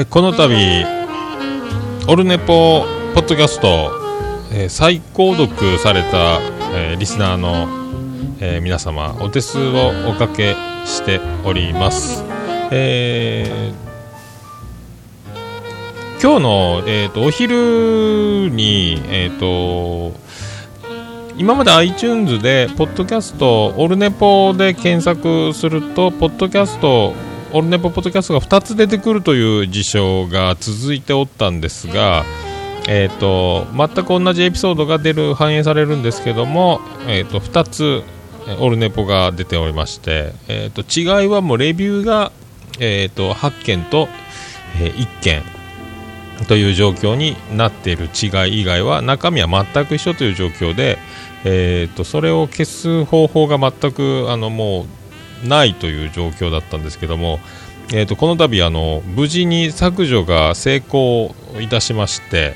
えこの度オルネポポッドキャスト、えー再購読された、えーリスナーの、えー皆様お手数をおかけしております、えー今日の、えー、とお昼に、えー、と今まで iTunes で、ポッドキャスト、オルネポで検索すると、ポッドキャスト、オルネポポッドキャストが2つ出てくるという事象が続いておったんですが、えー、と全く同じエピソードが出る反映されるんですけども、えー、と2つオルネポが出ておりまして、えー、と違いはもうレビューが、えー、と8件と、え1件という状況になっている。違い以外は中身は全く一緒という状況で、えー、とそれを消す方法が全くあのもうないという状況だったんですけども、えー、とこの度あの無事に削除が成功いたしまして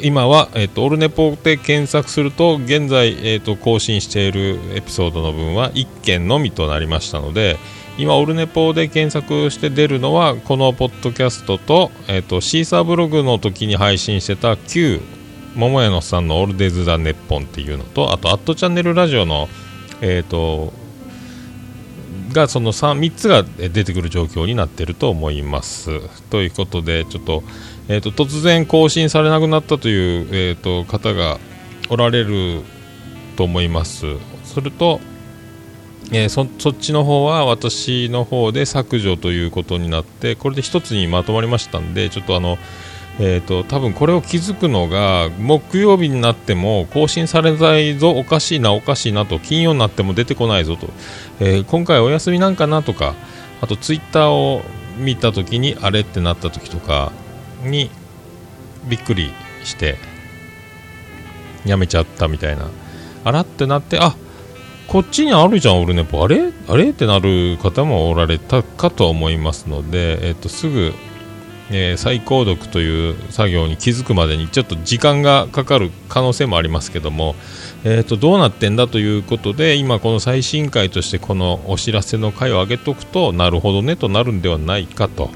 今は、えー、とオルネポで検索すると現在、えー、と更新しているエピソードの分は1件のみとなりましたので今、オルネポで検索して出るのはこのポッドキャストと,、えー、とシーサーブログの時に配信してた旧桃屋のさんの「オールデイズ・ザ・ネッポン」っていうのとあと、アットチャンネルラジオの、えー、とがその 3, 3つが出てくる状況になっていると思います。ということでちょっと,、えー、と突然更新されなくなったという、えー、と方がおられると思います。すると、えーそそっちの方は私の方で削除ということになってこれで一つにまとまりましたんでちょっとあのえー、と多分これを気づくのが木曜日になっても更新されないぞおかしいなおかしいなと金曜になっても出てこないぞと、えー今回お休みなんかなとかあとツイッターを見た時にあれってなった時とかにびっくりしてやめちゃったみたいな。あらってなってあこっちにあるじゃんオルネポ。あれ？あれ？ってなる方もおられたかと思いますので、えっとすぐえー再購読という作業に気づくまでにちょっと時間がかかる可能性もありますけども、えー、とどうなってんだということで今この最新回としてこのお知らせの回を上げておくとなるほどねとなるんではないかと,、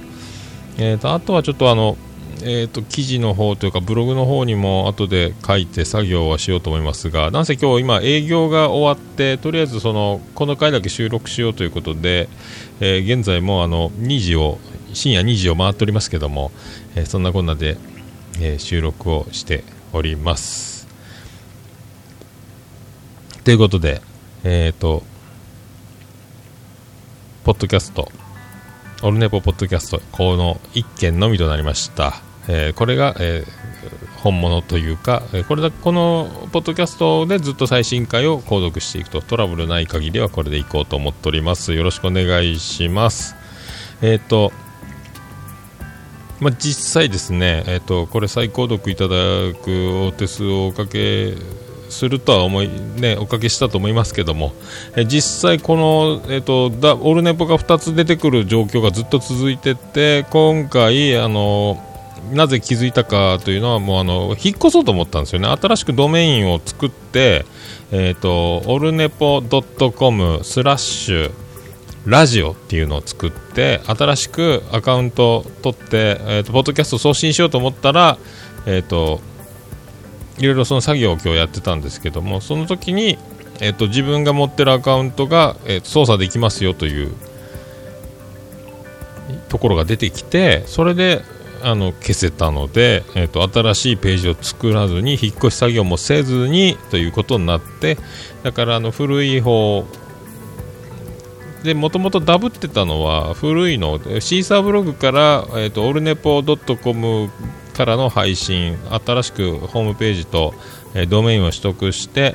えー、とあとはちょっとあの、えー、と記事の方というかブログの方にも後で書いて作業はしようと思いますがなんせ今日今営業が終わってとりあえずそのこの回だけ収録しようということで、えー現在もあの2時を深夜2時を回っておりますけども、えーそんなこんなで、えー収録をしております。ということで、えっ、と、ポッドキャスト、オルネポポッドキャスト、この1件のみとなりました。えーこれが、えー本物というか、えこれだこのポッドキャストでずっと最新回を購読していくとトラブルない限りはこれでいこうと思っております。よろしくお願いします。えっ、と、まあ、実際ですね、えっとこれ再購読いただくお手数をおかけするとは思い、ね、おかけしたと思いますけども、え実際この、えっとだオルネポが2つ出てくる状況がずっと続いてて今回あのなぜ気づいたかというのはもうあの引っ越そうと思ったんですよね。新しくドメインを作って、えっとオルネポ .com スラッシュラジオっていうのを作って新しくアカウントを取って、えー、とポッドキャスト送信しようと思ったら、えー、といろいろその作業を今日やってたんですけどもその時に、えー、と自分が持ってるアカウントが、えー操作できますよというところが出てきてそれであの消せたので、えー、と新しいページを作らずに引っ越し作業もせずにということになってだからあの古い方でもともとダブってたのは古いのシーサーブログから、えー、とオルネポ .com からの配信新しくホームページと、えードメインを取得して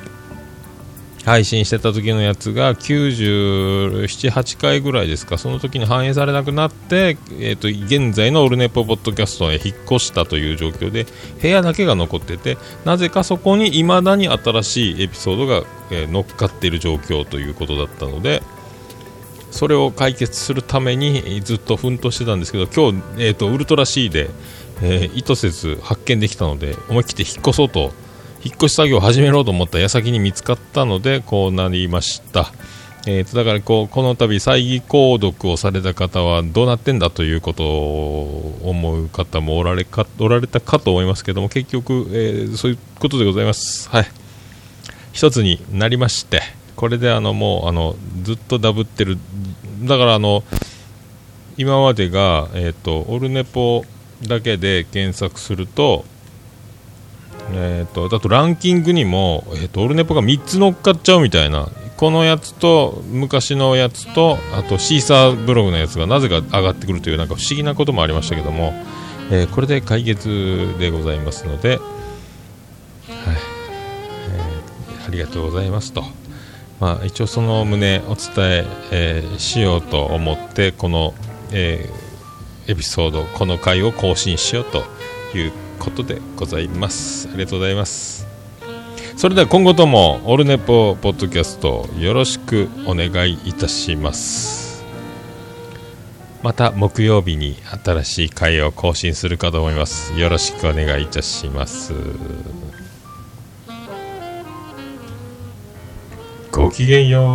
配信してた時のやつが97、8回ぐらいですか。その時に反映されなくなって、えー、と現在のオルネポポッドキャストへ引っ越したという状況で部屋だけが残っててなぜかそこに未だに新しいエピソードが、えー乗っかっている状況ということだったのでそれを解決するためにずっと奮闘してたんですけど今日、えー、とウルトラ C で、えー意図せず発見できたので思い切って引っ越そうと引っ越し作業を始めようと思った矢先に見つかったのでこうなりました、えーと、だからこうこの度再議購読をされた方はどうなってんだということを思う方もおられかおられたかと思いますけども結局、えー、そういうことでございます。はい一つになりましてこれであのもうあのずっとダブってるだからあの今までが、えーと、オルネポだけで検索すると,、えーと、だとランキングにも、えーと、オルネポが3つ乗っかっちゃうみたいなこのやつと昔のやつとあとシーサーブログのやつがなぜか上がってくるというなんか不思議なこともありましたけども、えー、これで解決でございますので、はいえー、ありがとうございますと。まあ、一応その旨お伝ええー、しようと思ってこのえー、エピソードこの回を更新しようということでございます。ありがとうございますそれでは今後ともオルネポポッドキャストよろしくお願いいたします。また木曜日に新しい回を更新するかと思います。よろしくお願いいたします。ごきげんよう。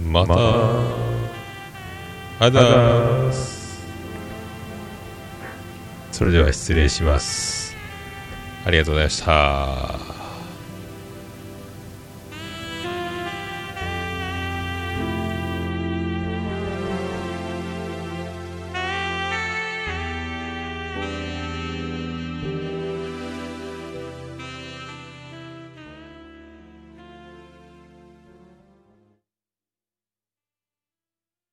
また。あだそれでは失礼します。ありがとうございました